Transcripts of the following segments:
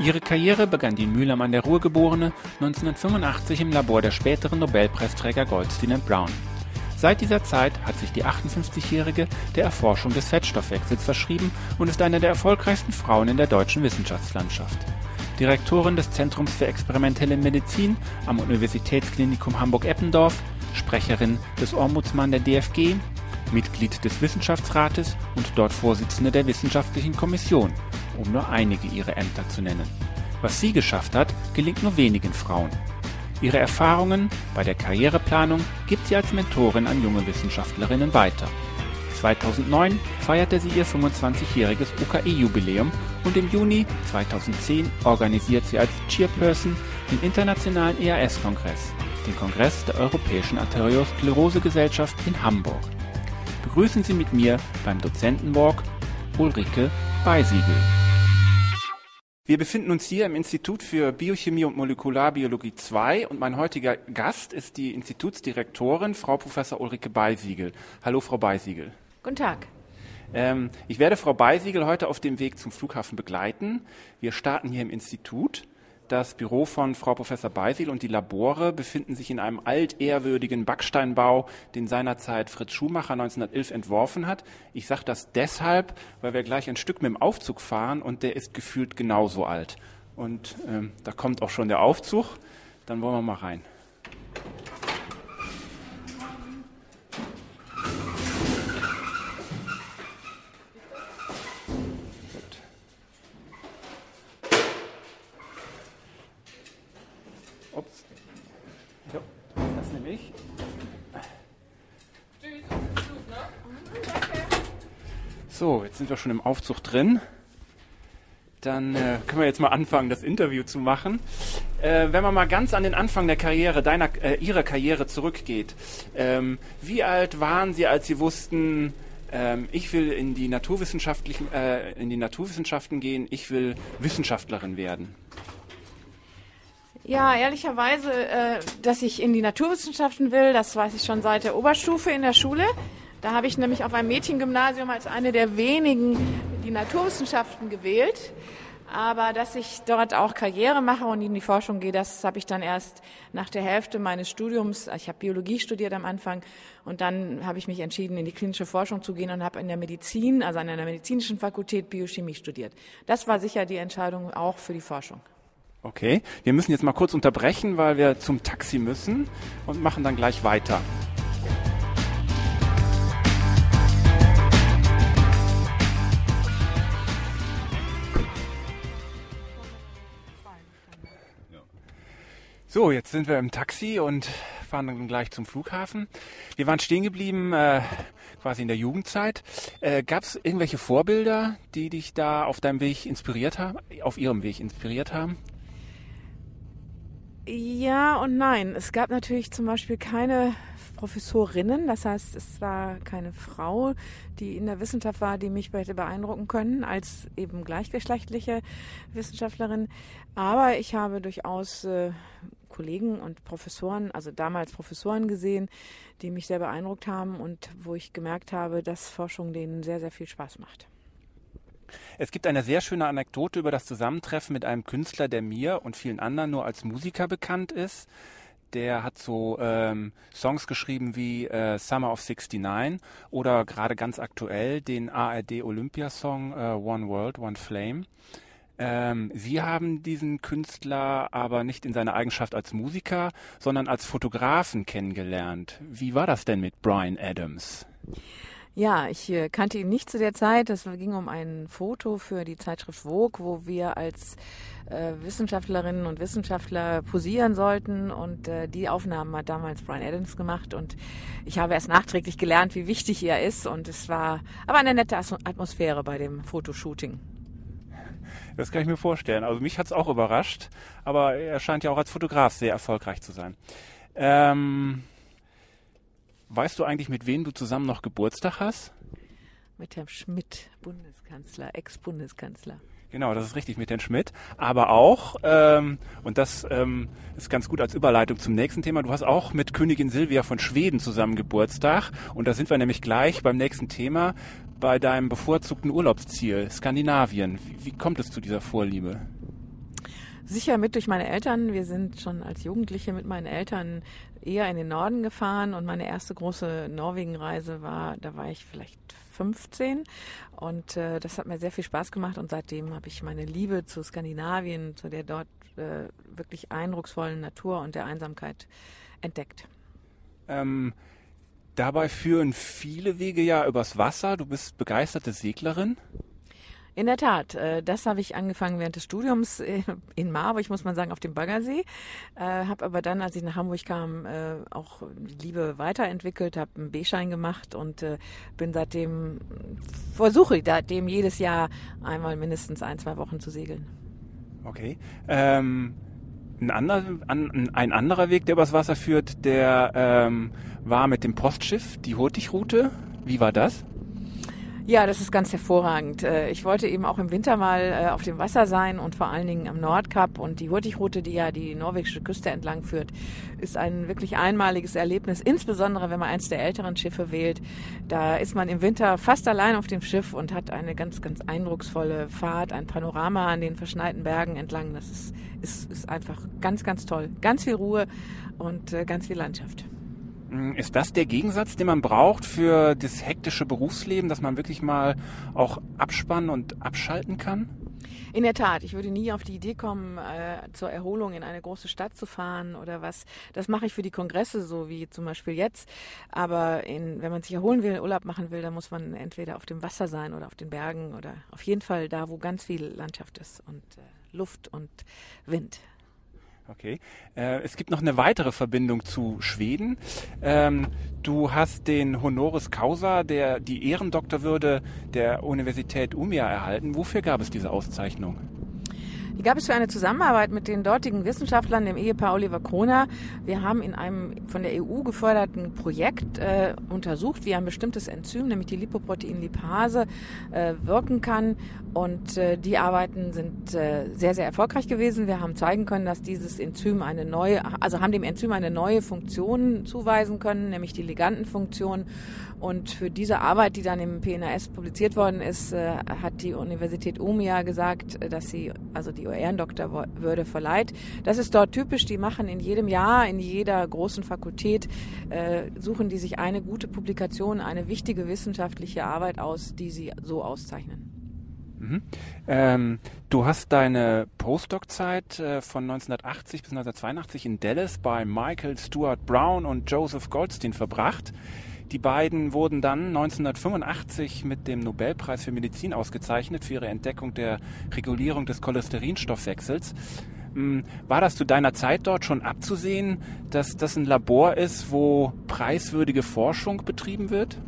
Ihre Karriere begann die Mühlam an der Ruhr geborene 1985 im Labor der späteren Nobelpreisträger Goldstein und Brown. Seit dieser Zeit hat sich die 58-Jährige der Erforschung des Fettstoffwechsels verschrieben und ist eine der erfolgreichsten Frauen in der deutschen Wissenschaftslandschaft. Direktorin des Zentrums für experimentelle Medizin am Universitätsklinikum Hamburg-Eppendorf, Sprecherin des Ombudsmann der DFG, Mitglied des Wissenschaftsrates und dort Vorsitzende der Wissenschaftlichen Kommission, um nur einige ihrer Ämter zu nennen. Was sie geschafft hat, gelingt nur wenigen Frauen. Ihre Erfahrungen bei der Karriereplanung gibt sie als Mentorin an junge Wissenschaftlerinnen weiter. 2009 feierte sie ihr 25-jähriges UKE-Jubiläum und im Juni 2010 organisiert sie als Chairperson den Internationalen EAS-Kongress, den Kongress der Europäischen Arteriosklerose-Gesellschaft in Hamburg. Begrüßen Sie mit mir beim Dozentenwalk Ulrike Beisiegel. Wir befinden uns hier im Institut für Biochemie und Molekularbiologie 2 und mein heutiger Gast ist die Institutsdirektorin, Frau Professor Ulrike Beisiegel. Hallo, Frau Beisiegel. Guten Tag. Ähm, ich werde Frau Beisiegel heute auf dem Weg zum Flughafen begleiten. Wir starten hier im Institut. Das Büro von Frau Professor Beisil und die Labore befinden sich in einem altehrwürdigen Backsteinbau, den seinerzeit Fritz Schumacher 1911 entworfen hat. Ich sage das deshalb, weil wir gleich ein Stück mit dem Aufzug fahren und der ist gefühlt genauso alt. Und ähm, da kommt auch schon der Aufzug. Dann wollen wir mal rein. So, jetzt sind wir schon im Aufzug drin. Dann äh, können wir jetzt mal anfangen, das Interview zu machen. Äh, wenn man mal ganz an den Anfang der Karriere, deiner, äh, Ihrer Karriere zurückgeht, ähm, wie alt waren Sie, als Sie wussten, ähm, ich will in die, naturwissenschaftlichen, äh, in die Naturwissenschaften gehen, ich will Wissenschaftlerin werden? Ja, ehrlicherweise, äh, dass ich in die Naturwissenschaften will, das weiß ich schon seit der Oberstufe in der Schule. Da habe ich nämlich auf einem Mädchengymnasium als eine der wenigen die Naturwissenschaften gewählt. Aber dass ich dort auch Karriere mache und in die Forschung gehe, das habe ich dann erst nach der Hälfte meines Studiums, ich habe Biologie studiert am Anfang und dann habe ich mich entschieden, in die klinische Forschung zu gehen und habe in der Medizin, also an einer medizinischen Fakultät Biochemie studiert. Das war sicher die Entscheidung auch für die Forschung. Okay, wir müssen jetzt mal kurz unterbrechen, weil wir zum Taxi müssen und machen dann gleich weiter. So, jetzt sind wir im Taxi und fahren dann gleich zum Flughafen. Wir waren stehen geblieben äh, quasi in der Jugendzeit. Äh, Gab es irgendwelche Vorbilder, die dich da auf deinem Weg inspiriert haben, auf ihrem Weg inspiriert haben? Ja und nein. Es gab natürlich zum Beispiel keine Professorinnen, das heißt, es war keine Frau, die in der Wissenschaft war, die mich hätte beeindrucken können als eben gleichgeschlechtliche Wissenschaftlerin. Aber ich habe durchaus äh, Kollegen und Professoren, also damals Professoren gesehen, die mich sehr beeindruckt haben und wo ich gemerkt habe, dass Forschung denen sehr, sehr viel Spaß macht. Es gibt eine sehr schöne Anekdote über das Zusammentreffen mit einem Künstler, der mir und vielen anderen nur als Musiker bekannt ist. Der hat so ähm, Songs geschrieben wie äh, Summer of 69 oder gerade ganz aktuell den ARD Olympia-Song äh, One World, One Flame. Ähm, Sie haben diesen Künstler aber nicht in seiner Eigenschaft als Musiker, sondern als Fotografen kennengelernt. Wie war das denn mit Brian Adams? Ja, ich äh, kannte ihn nicht zu der Zeit. Es ging um ein Foto für die Zeitschrift Vogue, wo wir als äh, Wissenschaftlerinnen und Wissenschaftler posieren sollten. Und äh, die Aufnahmen hat damals Brian Adams gemacht. Und ich habe erst nachträglich gelernt, wie wichtig er ist. Und es war aber eine nette Atmosphäre bei dem Fotoshooting. Das kann ich mir vorstellen. Also mich hat es auch überrascht, aber er scheint ja auch als Fotograf sehr erfolgreich zu sein. Ähm, weißt du eigentlich, mit wem du zusammen noch Geburtstag hast? Mit Herrn Schmidt, Bundeskanzler, Ex-Bundeskanzler. Genau, das ist richtig mit Herrn Schmidt. Aber auch, ähm, und das ähm, ist ganz gut als Überleitung zum nächsten Thema, du hast auch mit Königin Silvia von Schweden zusammen Geburtstag. Und da sind wir nämlich gleich beim nächsten Thema bei deinem bevorzugten Urlaubsziel, Skandinavien. Wie, wie kommt es zu dieser Vorliebe? Sicher mit durch meine Eltern. Wir sind schon als Jugendliche mit meinen Eltern eher in den Norden gefahren und meine erste große Norwegen-Reise war, da war ich vielleicht 15 und äh, das hat mir sehr viel Spaß gemacht und seitdem habe ich meine Liebe zu Skandinavien, zu der dort äh, wirklich eindrucksvollen Natur und der Einsamkeit entdeckt. Ähm, dabei führen viele Wege ja übers Wasser. Du bist begeisterte Seglerin. In der Tat, äh, das habe ich angefangen während des Studiums äh, in Marburg, muss man sagen, auf dem Baggersee. Äh, habe aber dann, als ich nach Hamburg kam, auch Liebe weiterentwickelt, habe einen B-Schein gemacht und bin seitdem, versuche seitdem jedes Jahr einmal mindestens ein, zwei Wochen zu segeln. Okay. Ähm, ein, anderer, ein anderer Weg, der übers Wasser führt, der ähm, war mit dem Postschiff, die Hurtigrute. Wie war das? Ja, das ist ganz hervorragend. Äh, ich wollte eben auch im Winter mal äh, auf dem Wasser sein und vor allen Dingen am Nordkap. Und die Hurtigrute, die ja die norwegische Küste entlang führt, ist ein wirklich einmaliges Erlebnis, insbesondere wenn man eins der älteren Schiffe wählt. Da ist man im Winter fast allein auf dem Schiff und hat eine ganz, ganz eindrucksvolle Fahrt, ein Panorama an den verschneiten Bergen entlang. Das ist, ist, ist einfach ganz, ganz toll. Ganz viel Ruhe und äh, ganz viel Landschaft. Hm, ist das der Gegensatz, den man braucht für das hektische Berufsleben, dass man wirklich mal auch abspannen und abschalten kann? In der Tat, ich würde nie auf die Idee kommen, äh, zur Erholung in eine große Stadt zu fahren oder was. Das mache ich für die Kongresse, so wie zum Beispiel jetzt. Aber in, wenn man sich erholen will, Urlaub machen will, dann muss man entweder auf dem Wasser sein oder auf den Bergen oder auf jeden Fall da, wo ganz viel Landschaft ist und äh, Luft und Wind. Okay. Äh, es gibt noch eine weitere Verbindung zu Schweden. Ähm, du hast den Honoris Causa, der die Ehrendoktorwürde der Universität Umia erhalten. Wofür gab es diese Auszeichnung? Die gab es für eine Zusammenarbeit mit den dortigen Wissenschaftlern, dem Ehepaar Oliver Kroner. Wir haben in einem von der EU geförderten Projekt äh, untersucht, wie ein bestimmtes Enzym, nämlich die Lipoproteinlipase, äh, wirken kann. Und äh, die Arbeiten sind äh, sehr, sehr erfolgreich gewesen. Wir haben zeigen können, dass dieses Enzym eine neue, also haben dem Enzym eine neue Funktion zuweisen können, nämlich die Ligandenfunktion. Und für diese Arbeit, die dann im PNAS publiziert worden ist, äh, hat die Universität Umia gesagt, äh, dass sie also die Ehrendoktorwürde verleiht. Das ist dort typisch. Die machen in jedem Jahr, in jeder großen Fakultät, äh, suchen die sich eine gute Publikation, eine wichtige wissenschaftliche Arbeit aus, die sie so auszeichnen. Mhm. Ähm, du hast deine Postdoc-Zeit äh, von 1980 bis 1982 in Dallas bei Michael Stuart Brown und Joseph Goldstein verbracht. Die beiden wurden dann 1985 mit dem Nobelpreis für Medizin ausgezeichnet für ihre Entdeckung der Regulierung des Cholesterinstoffwechsels. Hm, war das zu deiner Zeit dort schon abzusehen, dass das ein Labor ist, wo preiswürdige Forschung betrieben wird?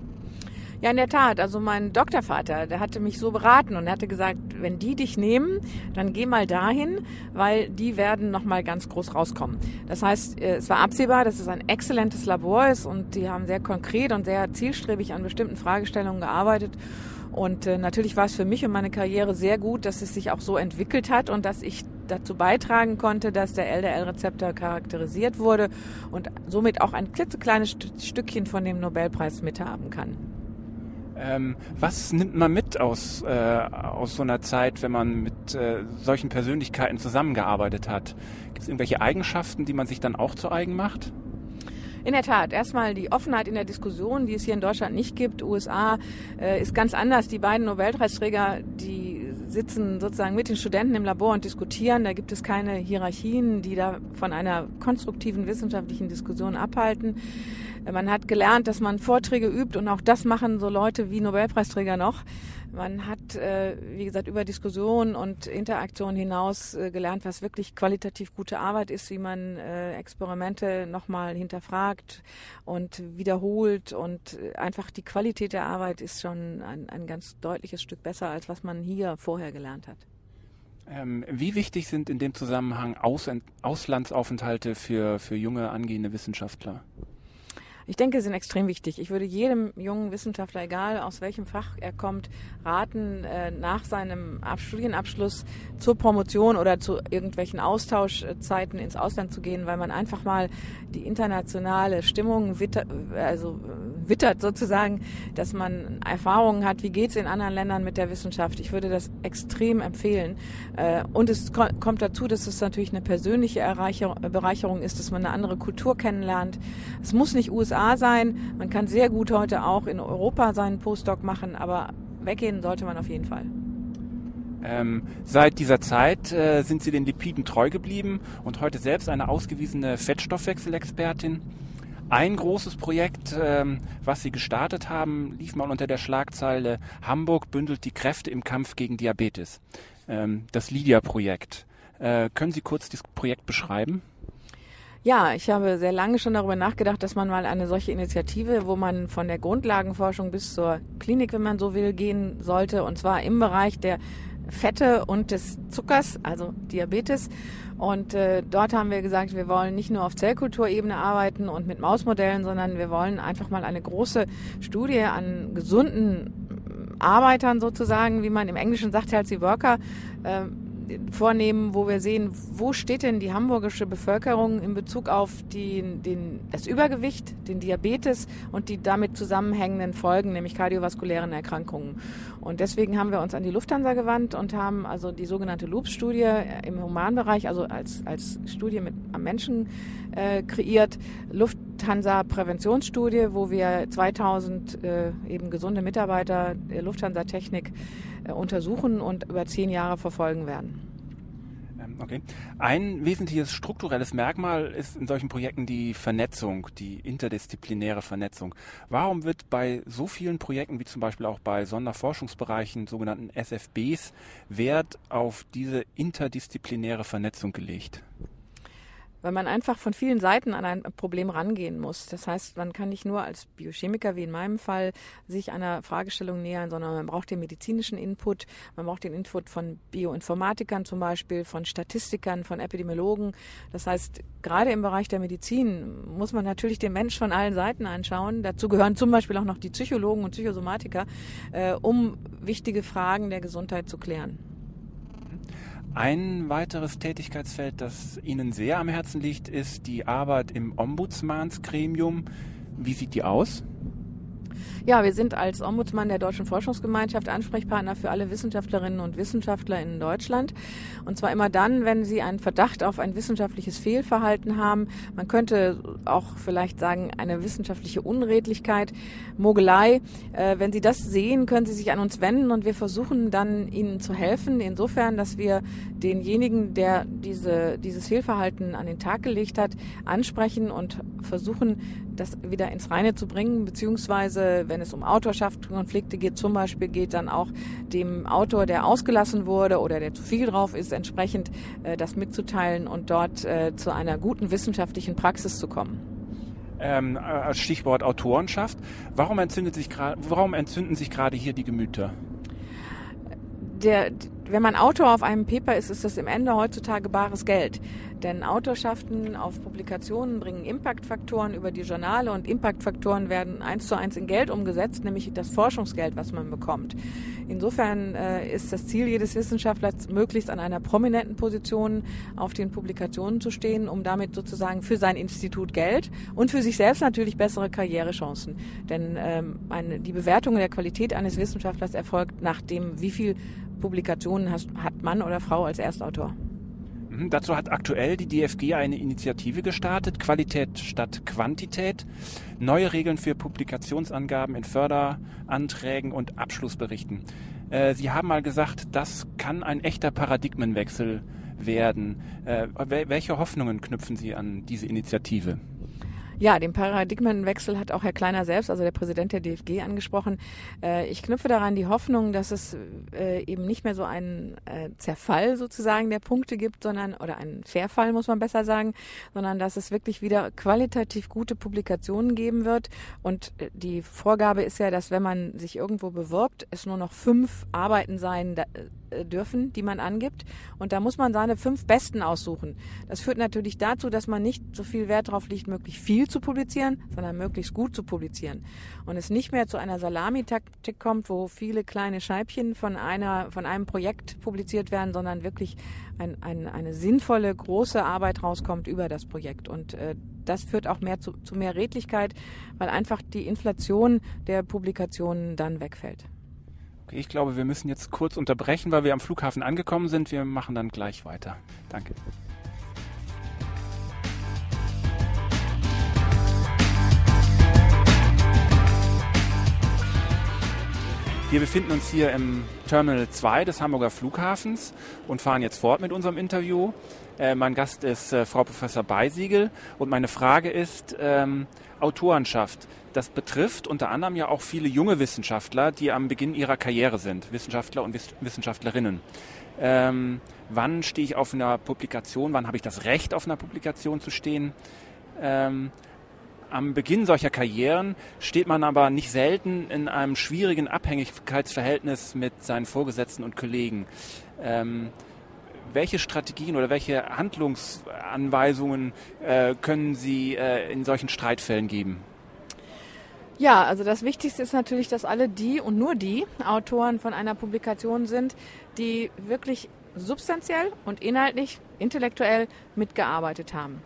Ja, in der Tat. Also mein Doktorvater, der hatte mich so beraten und er hatte gesagt, wenn die dich nehmen, dann geh mal dahin, weil die werden nochmal ganz groß rauskommen. Das heißt, äh, es war absehbar, dass es ein exzellentes Labor ist und die haben sehr konkret und sehr zielstrebig an bestimmten Fragestellungen gearbeitet. Und äh, natürlich war es für mich und meine Karriere sehr gut, dass es sich auch so entwickelt hat und dass ich dazu beitragen konnte, dass der LDL-Rezeptor charakterisiert wurde und somit auch ein klitzekleines Stückchen von dem Nobelpreis mithaben kann. Ähm, was nimmt man mit aus, äh, aus so einer Zeit, wenn man mit äh, solchen Persönlichkeiten zusammengearbeitet hat? Gibt es irgendwelche Eigenschaften, die man sich dann auch zu eigen macht? In der Tat, erstmal die Offenheit in der Diskussion, die es hier in Deutschland nicht gibt. USA äh, ist ganz anders. Die beiden Nobelpreisträger, die sitzen sozusagen mit den Studenten im Labor und diskutieren. Da gibt es keine Hierarchien, die da von einer konstruktiven wissenschaftlichen Diskussion abhalten. Man hat gelernt, dass man Vorträge übt und auch das machen so Leute wie Nobelpreisträger noch. Man hat, äh, wie gesagt, über Diskussion und Interaktion hinaus äh, gelernt, was wirklich qualitativ gute Arbeit ist, wie man äh, Experimente nochmal hinterfragt und wiederholt und einfach die Qualität der Arbeit ist schon ein, ein ganz deutliches Stück besser, als was man hier vorher gelernt hat. Ähm, wie wichtig sind in dem Zusammenhang Aus Auslandsaufenthalte für, für junge angehende Wissenschaftler? Ich denke, sie sind extrem wichtig. Ich würde jedem jungen Wissenschaftler, egal aus welchem Fach er kommt, raten, äh, nach seinem Studienabschluss zur Promotion oder zu irgendwelchen Austauschzeiten ins Ausland zu gehen, weil man einfach mal die internationale Stimmung also wittert sozusagen, dass man Erfahrungen hat, wie geht es in anderen Ländern mit der Wissenschaft. Ich würde das extrem empfehlen. Äh, und es kommt dazu, dass es natürlich eine persönliche Bereicherung ist, dass man eine andere Kultur kennenlernt. Es muss nicht USA sein. Man kann sehr gut heute auch in Europa seinen Postdoc machen, aber weggehen sollte man auf jeden Fall. Ähm, seit dieser Zeit äh, sind Sie den Lipiden treu geblieben und heute selbst eine ausgewiesene Fettstoffwechselexpertin. Ein großes Projekt, ähm, was Sie gestartet haben, lief mal unter der Schlagzeile Hamburg bündelt die Kräfte im Kampf gegen Diabetes. Ähm, das Lydia-Projekt. Äh, können Sie kurz dieses Projekt beschreiben? Ja, ich habe sehr lange schon darüber nachgedacht, dass man mal eine solche Initiative, wo man von der Grundlagenforschung bis zur Klinik, wenn man so will, gehen sollte, und zwar im Bereich der Fette und des Zuckers, also Diabetes. Und äh, dort haben wir gesagt, wir wollen nicht nur auf Zellkulturebene arbeiten und mit Mausmodellen, sondern wir wollen einfach mal eine große Studie an gesunden Arbeitern sozusagen, wie man im Englischen sagt, Healthy Worker, äh, vornehmen, wo wir sehen, wo steht denn die hamburgische Bevölkerung in Bezug auf die, den, das Übergewicht, den Diabetes und die damit zusammenhängenden Folgen, nämlich kardiovaskulären Erkrankungen. Und deswegen haben wir uns an die Lufthansa gewandt und haben also die sogenannte Loops-Studie im Humanbereich, also als, als Studie mit am Menschen äh, kreiert. Lufthansa-Präventionsstudie, wo wir 2000 äh, eben gesunde Mitarbeiter der Lufthansa-Technik äh, untersuchen und über zehn Jahre verfolgen werden. Ähm, okay. Ein wesentliches strukturelles Merkmal ist in solchen Projekten die Vernetzung, die interdisziplinäre Vernetzung. Warum wird bei so vielen Projekten wie zum Beispiel auch bei Sonderforschungsbereichen, sogenannten SFBs, Wert auf diese interdisziplinäre Vernetzung gelegt? Weil man einfach von vielen Seiten an ein Problem rangehen muss. Das heißt, man kann nicht nur als Biochemiker, wie in meinem Fall, sich einer Fragestellung nähern, sondern man braucht den medizinischen Input, man braucht den Input von Bioinformatikern zum Beispiel, von Statistikern, von Epidemiologen. Das heißt, gerade im Bereich der Medizin muss man natürlich den Mensch von allen Seiten anschauen. Dazu gehören zum Beispiel auch noch die Psychologen und Psychosomatiker, äh, um wichtige Fragen der Gesundheit zu klären. Ein weiteres Tätigkeitsfeld, das Ihnen sehr am Herzen liegt, ist die Arbeit im Ombudsmansgremium. Wie sieht die aus? Ja, wir sind als Ombudsmann der Deutschen Forschungsgemeinschaft Ansprechpartner für alle Wissenschaftlerinnen und Wissenschaftler in Deutschland. Und zwar immer dann, wenn sie einen Verdacht auf ein wissenschaftliches Fehlverhalten haben. Man könnte auch vielleicht sagen, eine wissenschaftliche Unredlichkeit, Mogelei. Äh, wenn Sie das sehen, können Sie sich an uns wenden und wir versuchen dann Ihnen zu helfen. Insofern, dass wir denjenigen, der diese, dieses Fehlverhalten an den Tag gelegt hat, ansprechen und versuchen, das wieder ins Reine zu bringen, beziehungsweise wenn es um Autorschaftskonflikte geht, zum Beispiel geht dann auch dem Autor, der ausgelassen wurde oder der zu viel drauf ist, entsprechend äh, das mitzuteilen und dort äh, zu einer guten wissenschaftlichen Praxis zu kommen. Ähm, als Stichwort Autorenschaft, warum, entzündet sich warum entzünden sich gerade hier die Gemüter? Der, wenn man Autor auf einem Paper ist, ist das im Ende heutzutage bares Geld. Denn Autorschaften auf Publikationen bringen Impactfaktoren über die Journale und Impactfaktoren werden eins zu eins in Geld umgesetzt, nämlich das Forschungsgeld, was man bekommt. Insofern äh, ist das Ziel jedes Wissenschaftlers, möglichst an einer prominenten Position auf den Publikationen zu stehen, um damit sozusagen für sein Institut Geld und für sich selbst natürlich bessere Karrierechancen. Denn ähm, eine, die Bewertung der Qualität eines Wissenschaftlers erfolgt nach dem, wie viel Publikationen hast, hat Mann oder Frau als Erstautor. Mhm, dazu hat aktuell die DFG eine Initiative gestartet, Qualität statt Quantität, neue Regeln für Publikationsangaben in Förderanträgen und Abschlussberichten. Äh, Sie haben mal gesagt, das kann ein echter Paradigmenwechsel werden. Äh, welche Hoffnungen knüpfen Sie an diese Initiative? Ja, den Paradigmenwechsel hat auch Herr Kleiner selbst, also der Präsident der DFG, angesprochen. Äh, ich knüpfe daran die Hoffnung, dass es äh, eben nicht mehr so einen äh, Zerfall sozusagen der Punkte gibt, sondern, oder einen Verfall, muss man besser sagen, sondern dass es wirklich wieder qualitativ gute Publikationen geben wird. Und die Vorgabe ist ja, dass wenn man sich irgendwo bewirbt, es nur noch fünf Arbeiten sein dürfen, die man angibt. Und da muss man seine fünf Besten aussuchen. Das führt natürlich dazu, dass man nicht so viel Wert darauf legt, möglichst viel zu publizieren, sondern möglichst gut zu publizieren. Und es nicht mehr zu einer Salamitaktik kommt, wo viele kleine Scheibchen von einer, von einem Projekt publiziert werden, sondern wirklich ein, ein, eine sinnvolle, große Arbeit rauskommt über das Projekt. Und äh, das führt auch mehr zu, zu mehr Redlichkeit, weil einfach die Inflation der Publikationen dann wegfällt. Okay, ich glaube, wir müssen jetzt kurz unterbrechen, weil wir am Flughafen angekommen sind. Wir machen dann gleich weiter. Danke. Wir befinden uns hier im Terminal 2 des Hamburger Flughafens und fahren jetzt fort mit unserem Interview. Äh, mein Gast ist äh, Frau Professor Beisiegel und meine Frage ist ähm, Autorenschaft. Das betrifft unter anderem ja auch viele junge Wissenschaftler, die am Beginn ihrer Karriere sind, Wissenschaftler und Wiss Wissenschaftlerinnen. Ähm, wann stehe ich auf einer Publikation? Wann habe ich das Recht, auf einer Publikation zu stehen? Ähm, am Beginn solcher Karrieren steht man aber nicht selten in einem schwierigen Abhängigkeitsverhältnis mit seinen Vorgesetzten und Kollegen. Ähm, welche Strategien oder welche Handlungsanweisungen äh, können Sie äh, in solchen Streitfällen geben? Ja, also das Wichtigste ist natürlich, dass alle die und nur die Autoren von einer Publikation sind, die wirklich substanziell und inhaltlich, intellektuell mitgearbeitet haben.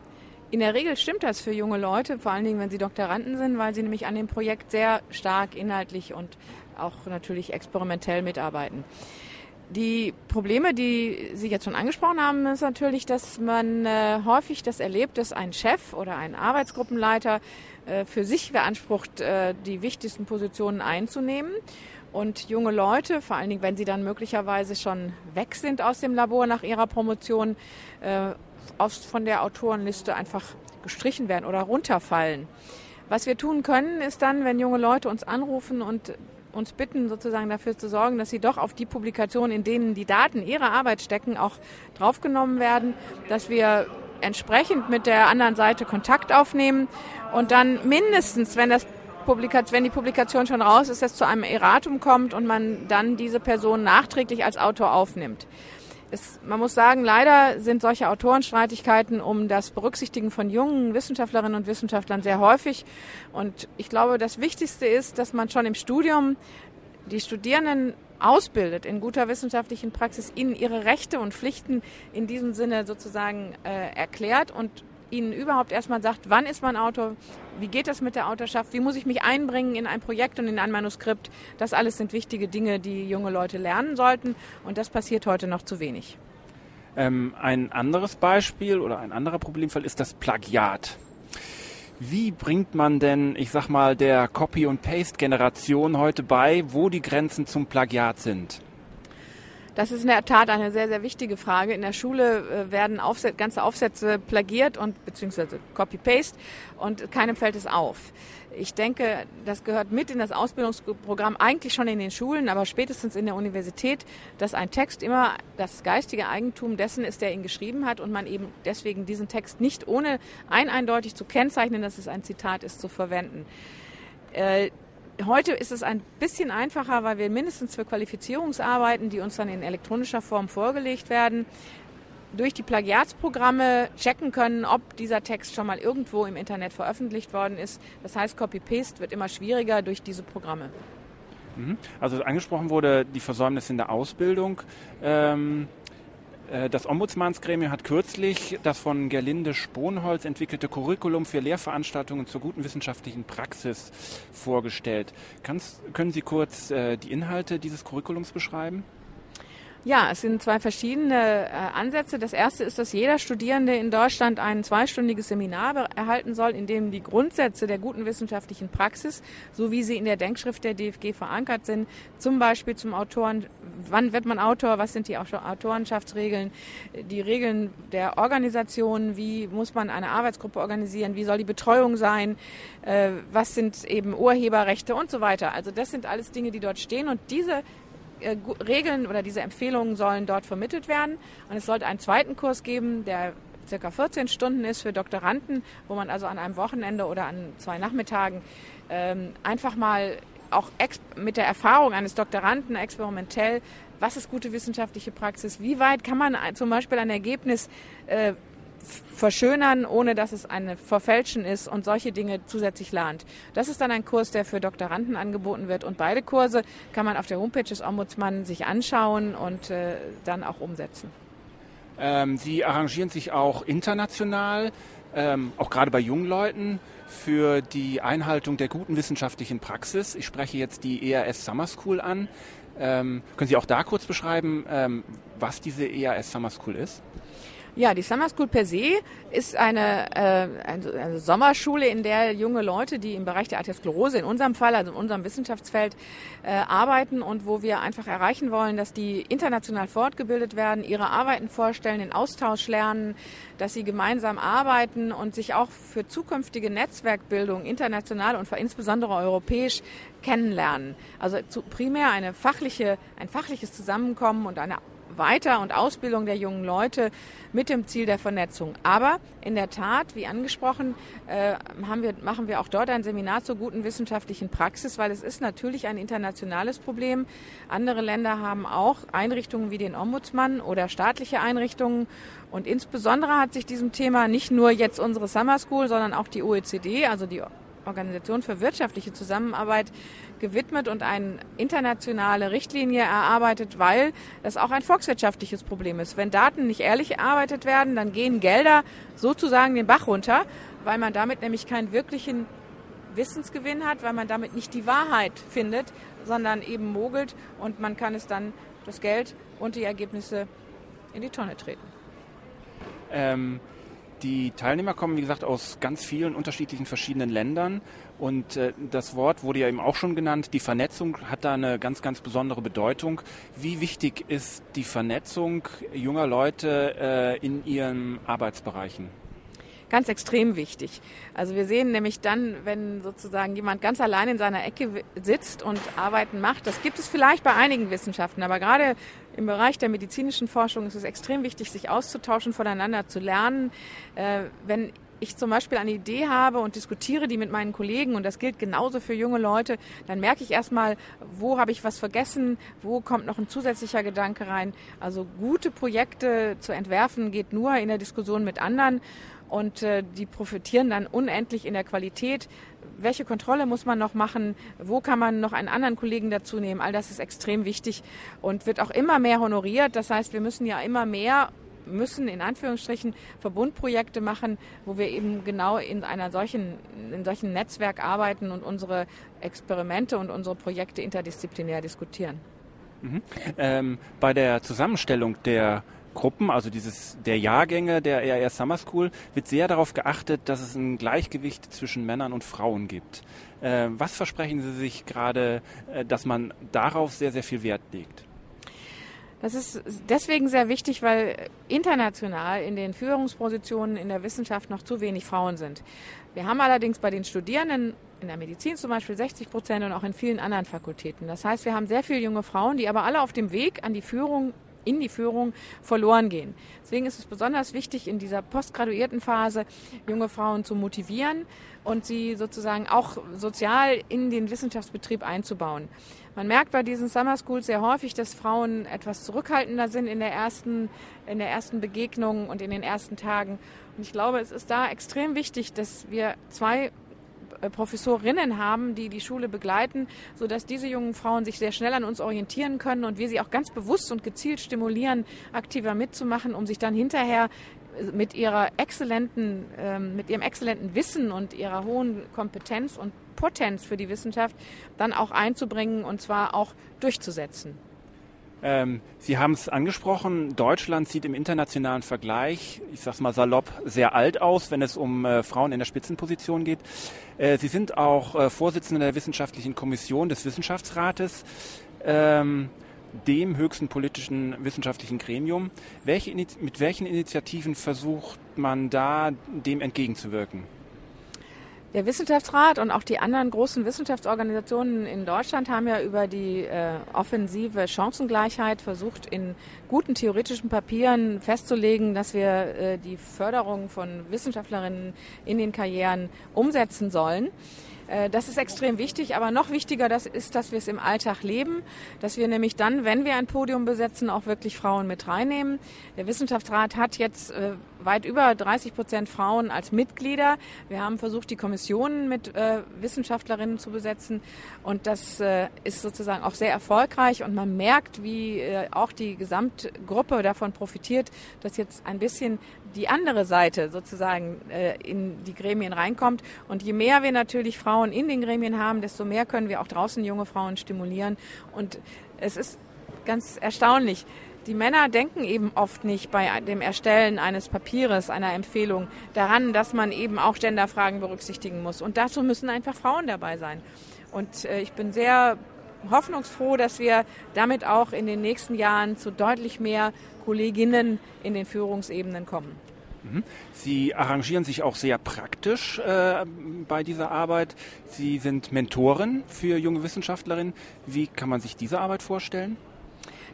In der Regel stimmt das für junge Leute, vor allen Dingen, wenn sie Doktoranden sind, weil sie nämlich an dem Projekt sehr stark inhaltlich und auch natürlich experimentell mitarbeiten. Die Probleme, die Sie jetzt schon angesprochen haben, ist natürlich, dass man äh, häufig das erlebt, dass ein Chef oder ein Arbeitsgruppenleiter äh, für sich beansprucht, äh, die wichtigsten Positionen einzunehmen. Und junge Leute, vor allen Dingen, wenn sie dann möglicherweise schon weg sind aus dem Labor nach ihrer Promotion, äh, aus, von der Autorenliste einfach gestrichen werden oder runterfallen. Was wir tun können, ist dann, wenn junge Leute uns anrufen und uns bitten, sozusagen dafür zu sorgen, dass sie doch auf die Publikationen, in denen die Daten ihrer Arbeit stecken, auch draufgenommen werden, dass wir entsprechend mit der anderen Seite Kontakt aufnehmen und dann mindestens, wenn das Publikat wenn die Publikation schon raus ist, es zu einem Erratum kommt und man dann diese Person nachträglich als Autor aufnimmt es, man muss sagen, leider sind solche Autorenstreitigkeiten um das Berücksichtigen von jungen Wissenschaftlerinnen und Wissenschaftlern sehr häufig. Und ich glaube, das Wichtigste ist, dass man schon im Studium die Studierenden ausbildet in guter wissenschaftlichen Praxis, ihnen ihre Rechte und Pflichten in diesem Sinne sozusagen äh, erklärt und ihnen überhaupt erstmal sagt, wann ist man Autor, wie geht das mit der Autorschaft, wie muss ich mich einbringen in ein Projekt und in ein Manuskript. Das alles sind wichtige Dinge, die junge Leute lernen sollten und das passiert heute noch zu wenig. Ähm, ein anderes Beispiel oder ein anderer Problemfall ist das Plagiat. Wie bringt man denn, ich sag mal, der Copy- und Paste-Generation heute bei, wo die Grenzen zum Plagiat sind? Das ist in der Tat eine sehr, sehr wichtige Frage. In der Schule äh, werden Aufsä ganze Aufsätze plagiert und beziehungsweise Copy-Paste und keinem fällt es auf. Ich denke, das gehört mit in das Ausbildungsprogramm eigentlich schon in den Schulen, aber spätestens in der Universität, dass ein Text immer das geistige Eigentum dessen ist, der ihn geschrieben hat und man eben deswegen diesen Text nicht ohne ein eindeutig zu kennzeichnen, dass es ein Zitat ist, zu verwenden. Äh, Heute ist es ein bisschen einfacher, weil wir mindestens für Qualifizierungsarbeiten, die uns dann in elektronischer Form vorgelegt werden, durch die Plagiatsprogramme checken können, ob dieser Text schon mal irgendwo im Internet veröffentlicht worden ist. Das heißt, Copy-Paste wird immer schwieriger durch diese Programme. Mhm. Also angesprochen wurde die Versäumnis in der Ausbildung. Ähm äh, das Ombudsmannsgremium hat kürzlich das von Gerlinde Sponholz entwickelte Curriculum für Lehrveranstaltungen zur guten wissenschaftlichen Praxis vorgestellt. Kannst, können Sie kurz äh, die Inhalte dieses Curriculums beschreiben? Ja, es sind zwei verschiedene äh, Ansätze. Das erste ist, dass jeder Studierende in Deutschland ein zweistündiges Seminar erhalten soll, in dem die Grundsätze der guten wissenschaftlichen Praxis, so wie sie in der Denkschrift der DFG verankert sind, zum Beispiel zum Autoren, wann wird man Autor, was sind die Autorenschaftsregeln, die Regeln der Organisation, wie muss man eine Arbeitsgruppe organisieren, wie soll die Betreuung sein, äh, was sind eben Urheberrechte und so weiter. Also das sind alles Dinge, die dort stehen und diese äh, Regeln oder diese Empfehlungen sollen dort vermittelt werden. Und es sollte einen zweiten Kurs geben, der circa 14 Stunden ist für Doktoranden, wo man also an einem Wochenende oder an zwei Nachmittagen ähm, einfach mal auch mit der Erfahrung eines Doktoranden experimentell was ist gute wissenschaftliche Praxis, wie weit kann man zum Beispiel ein Ergebnis äh, verschönern, ohne dass es eine Verfälschen ist und solche Dinge zusätzlich lernt. Das ist dann ein Kurs, der für Doktoranden angeboten wird und beide Kurse kann man auf der Homepage des Ombudsmann sich anschauen und äh, dann auch umsetzen. Ähm, Sie arrangieren sich auch international, ähm, auch gerade bei jungen Leuten, für die Einhaltung der guten wissenschaftlichen Praxis. Ich spreche jetzt die ERS Summer School an. Ähm, können Sie auch da kurz beschreiben, ähm, was diese ERS Summer School ist? Ja, die Summer School per se ist eine, äh, eine, Sommerschule, in der junge Leute, die im Bereich der Arteriosklerose in unserem Fall, also in unserem Wissenschaftsfeld, äh, arbeiten und wo wir einfach erreichen wollen, dass die international fortgebildet werden, ihre Arbeiten vorstellen, den Austausch lernen, dass sie gemeinsam arbeiten und sich auch für zukünftige Netzwerkbildung international und insbesondere europäisch kennenlernen. Also primär eine fachliche, ein fachliches Zusammenkommen und eine weiter- und Ausbildung der jungen Leute mit dem Ziel der Vernetzung. Aber in der Tat, wie angesprochen, äh, haben wir, machen wir auch dort ein Seminar zur guten wissenschaftlichen Praxis, weil es ist natürlich ein internationales Problem. Andere Länder haben auch Einrichtungen wie den Ombudsmann oder staatliche Einrichtungen. Und insbesondere hat sich diesem Thema nicht nur jetzt unsere Summer School, sondern auch die OECD, also die Organisation für wirtschaftliche Zusammenarbeit gewidmet und eine internationale Richtlinie erarbeitet, weil das auch ein volkswirtschaftliches Problem ist. Wenn Daten nicht ehrlich erarbeitet werden, dann gehen Gelder sozusagen den Bach runter, weil man damit nämlich keinen wirklichen Wissensgewinn hat, weil man damit nicht die Wahrheit findet, sondern eben mogelt und man kann es dann das Geld und die Ergebnisse in die Tonne treten. Ähm, die Teilnehmer kommen, wie gesagt, aus ganz vielen unterschiedlichen verschiedenen Ländern. Und äh, das Wort wurde ja eben auch schon genannt. Die Vernetzung hat da eine ganz, ganz besondere Bedeutung. Wie wichtig ist die Vernetzung junger Leute äh, in ihren Arbeitsbereichen? Ganz extrem wichtig. Also wir sehen nämlich dann, wenn sozusagen jemand ganz allein in seiner Ecke sitzt und Arbeiten macht, das gibt es vielleicht bei einigen Wissenschaften, aber gerade im Bereich der medizinischen Forschung ist es extrem wichtig, sich auszutauschen, voneinander zu lernen. Äh, wenn ich zum Beispiel eine Idee habe und diskutiere die mit meinen Kollegen und das gilt genauso für junge Leute, dann merke ich erstmal, wo habe ich was vergessen, wo kommt noch ein zusätzlicher Gedanke rein. Also gute Projekte zu entwerfen geht nur in der Diskussion mit anderen und äh, die profitieren dann unendlich in der Qualität. Welche Kontrolle muss man noch machen? Wo kann man noch einen anderen Kollegen dazu nehmen? All das ist extrem wichtig und wird auch immer mehr honoriert. Das heißt, wir müssen ja immer mehr müssen in Anführungsstrichen Verbundprojekte machen, wo wir eben genau in einer solchen, in solchen Netzwerk arbeiten und unsere Experimente und unsere Projekte interdisziplinär diskutieren. Mhm. Ähm, bei der Zusammenstellung der Gruppen, also dieses der Jahrgänge der ERS Summer School, wird sehr darauf geachtet, dass es ein Gleichgewicht zwischen Männern und Frauen gibt. Äh, was versprechen Sie sich gerade, äh, dass man darauf sehr, sehr viel Wert legt? Das ist deswegen sehr wichtig, weil international in den Führungspositionen in der Wissenschaft noch zu wenig Frauen sind. Wir haben allerdings bei den Studierenden in der Medizin zum Beispiel 60 Prozent und auch in vielen anderen Fakultäten. Das heißt, wir haben sehr viele junge Frauen, die aber alle auf dem Weg an die Führung in die Führung verloren gehen. Deswegen ist es besonders wichtig, in dieser postgraduierten Phase junge Frauen zu motivieren und sie sozusagen auch sozial in den Wissenschaftsbetrieb einzubauen. Man merkt bei diesen Summer Schools sehr häufig, dass Frauen etwas zurückhaltender sind in der ersten, in der ersten Begegnung und in den ersten Tagen. Und ich glaube, es ist da extrem wichtig, dass wir zwei Professorinnen haben, die die Schule begleiten, sodass diese jungen Frauen sich sehr schnell an uns orientieren können und wir sie auch ganz bewusst und gezielt stimulieren, aktiver mitzumachen, um sich dann hinterher äh, mit ihrer exzellenten, ähm, mit ihrem exzellenten Wissen und ihrer hohen Kompetenz und Potenz für die Wissenschaft dann auch einzubringen und zwar auch durchzusetzen. Ähm, Sie haben es angesprochen, Deutschland sieht im internationalen Vergleich, ich sag's mal salopp, sehr alt aus, wenn es um äh, Frauen in der Spitzenposition geht. Äh, Sie sind auch äh, Vorsitzende der Wissenschaftlichen Kommission des Wissenschaftsrates, ähm, dem höchsten politischen wissenschaftlichen Gremium. Welche, mit welchen Initiativen versucht man da dem entgegenzuwirken? Der Wissenschaftsrat und auch die anderen großen Wissenschaftsorganisationen in Deutschland haben ja über die äh, offensive Chancengleichheit versucht, in guten theoretischen Papieren festzulegen, dass wir äh, die Förderung von Wissenschaftlerinnen in den Karrieren umsetzen sollen. Äh, das ist extrem wichtig, aber noch wichtiger das ist, dass wir es im Alltag leben, dass wir nämlich dann, wenn wir ein Podium besetzen, auch wirklich Frauen mit reinnehmen. Der Wissenschaftsrat hat jetzt äh, weit über 30 Prozent Frauen als Mitglieder. Wir haben versucht, die Kommissionen mit äh, Wissenschaftlerinnen zu besetzen und das äh, ist sozusagen auch sehr erfolgreich und man merkt, wie äh, auch die Gesamtgruppe davon profitiert, dass jetzt ein bisschen die andere Seite sozusagen äh, in die Gremien reinkommt. Und je mehr wir natürlich Frauen in den Gremien haben, desto mehr können wir auch draußen junge Frauen stimulieren. Und es ist ganz erstaunlich. Die Männer denken eben oft nicht bei dem Erstellen eines Papieres, einer Empfehlung daran, dass man eben auch Genderfragen berücksichtigen muss. Und dazu müssen einfach Frauen dabei sein. Und äh, ich bin sehr hoffnungsfroh, dass wir damit auch in den nächsten Jahren zu deutlich mehr Kolleginnen in den Führungsebenen kommen. Mhm. Sie arrangieren sich auch sehr praktisch äh, bei dieser Arbeit. Sie sind Mentorin für junge Wissenschaftlerinnen. Wie kann man sich diese Arbeit vorstellen?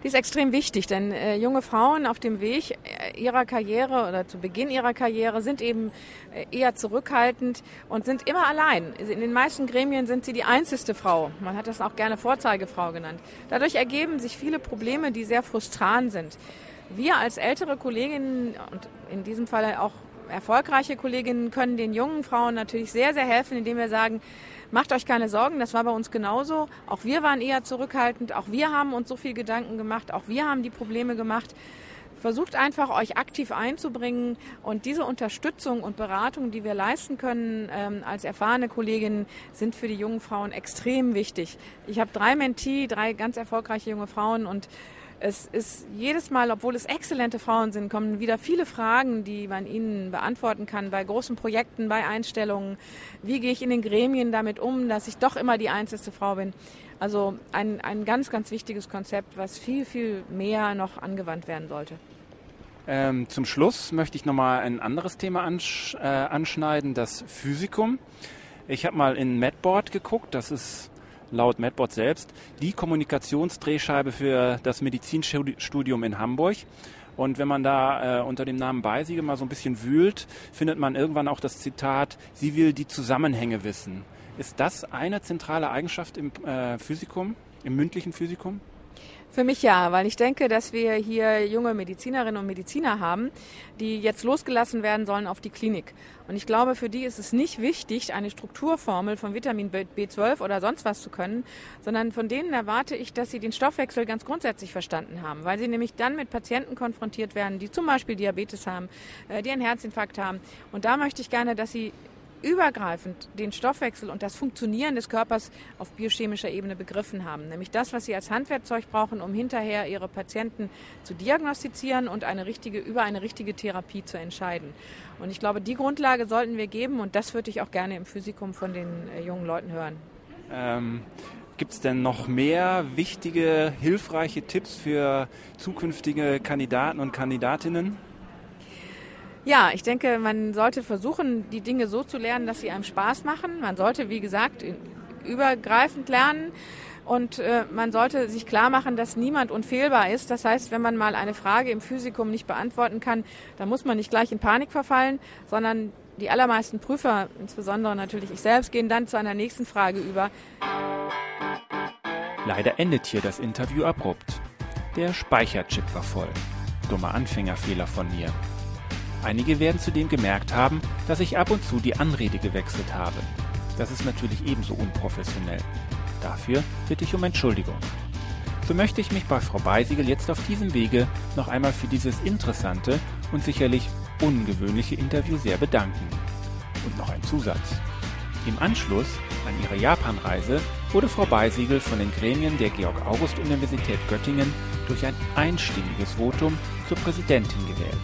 Die ist extrem wichtig, denn äh, junge Frauen auf dem Weg äh, ihrer Karriere oder zu Beginn ihrer Karriere sind eben äh, eher zurückhaltend und sind immer allein. In den meisten Gremien sind sie die einzigste Frau. Man hat das auch gerne Vorzeigefrau genannt. Dadurch ergeben sich viele Probleme, die sehr frustrant sind. Wir als ältere Kolleginnen und in diesem Fall auch erfolgreiche Kolleginnen können den jungen Frauen natürlich sehr, sehr helfen, indem wir sagen, macht euch keine Sorgen, das war bei uns genauso. Auch wir waren eher zurückhaltend, auch wir haben uns so viel Gedanken gemacht, auch wir haben die Probleme gemacht. Versucht einfach, euch aktiv einzubringen und diese Unterstützung und Beratung, die wir leisten können ähm, als erfahrene Kolleginnen, sind für die jungen Frauen extrem wichtig. Ich habe drei Mentee, drei ganz erfolgreiche junge Frauen und es ist jedes Mal, obwohl es exzellente Frauen sind, kommen wieder viele Fragen, die man ihnen beantworten kann bei großen Projekten, bei Einstellungen. Wie gehe ich in den Gremien damit um, dass ich doch immer die einzige Frau bin? Also ein, ein ganz, ganz wichtiges Konzept, was viel, viel mehr noch angewandt werden sollte. Ähm, zum Schluss möchte ich nochmal ein anderes Thema ansch äh, anschneiden, das Physikum. Ich habe mal in Medboard geguckt, das ist laut Medbot selbst die Kommunikationsdrehscheibe für das Medizinstudium in Hamburg. Und wenn man da äh, unter dem Namen Beisiege mal so ein bisschen wühlt, findet man irgendwann auch das Zitat, sie will die Zusammenhänge wissen. Ist das eine zentrale Eigenschaft im äh, Physikum, im mündlichen Physikum? Für mich ja, weil ich denke, dass wir hier junge Medizinerinnen und Mediziner haben, die jetzt losgelassen werden sollen auf die Klinik. Und ich glaube, für die ist es nicht wichtig, eine Strukturformel von Vitamin B12 oder sonst was zu können, sondern von denen erwarte ich, dass sie den Stoffwechsel ganz grundsätzlich verstanden haben, weil sie nämlich dann mit Patienten konfrontiert werden, die zum Beispiel Diabetes haben, äh, die einen Herzinfarkt haben. Und da möchte ich gerne, dass sie übergreifend den Stoffwechsel und das Funktionieren des Körpers auf biochemischer Ebene begriffen haben. Nämlich das, was sie als Handwerkzeug brauchen, um hinterher ihre Patienten zu diagnostizieren und eine richtige, über eine richtige Therapie zu entscheiden. Und ich glaube, die Grundlage sollten wir geben und das würde ich auch gerne im Physikum von den äh, jungen Leuten hören. Ähm Gibt es denn noch mehr wichtige, hilfreiche Tipps für zukünftige Kandidaten und Kandidatinnen? Ja, ich denke, man sollte versuchen, die Dinge so zu lernen, dass sie einem Spaß machen. Man sollte, wie gesagt, übergreifend lernen. Und äh, man sollte sich klar machen, dass niemand unfehlbar ist. Das heißt, wenn man mal eine Frage im Physikum nicht beantworten kann, dann muss man nicht gleich in Panik verfallen, sondern die allermeisten Prüfer, insbesondere natürlich ich selbst, gehen dann zu einer nächsten Frage über. Leider endet hier das Interview abrupt. Der Speicherchip war voll. Dummer Anfängerfehler von mir. Einige werden zudem gemerkt haben, dass ich ab und zu die Anrede gewechselt habe. Das ist natürlich ebenso unprofessionell. Dafür bitte ich um Entschuldigung. So möchte ich mich bei Frau Beisiegel jetzt auf diesem Wege noch einmal für dieses interessante und sicherlich ungewöhnliche Interview sehr bedanken. Und noch ein Zusatz. Im Anschluss an ihre Japanreise wurde Frau Beisiegel von den Gremien der Georg-August-Universität Göttingen durch ein einstimmiges Votum zur Präsidentin gewählt.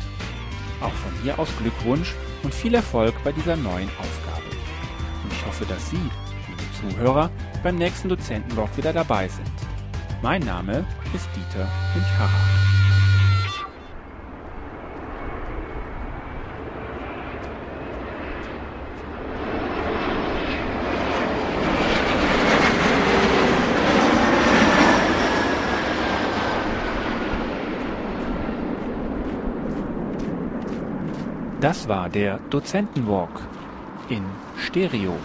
Auch von hier aus Glückwunsch und viel Erfolg bei dieser neuen Aufgabe. Und ich hoffe, dass Sie, liebe Zuhörer, beim nächsten Dozentenblog wieder dabei sind. Mein Name ist Dieter Münchharra. Das war der Dozentenwalk in Stereo.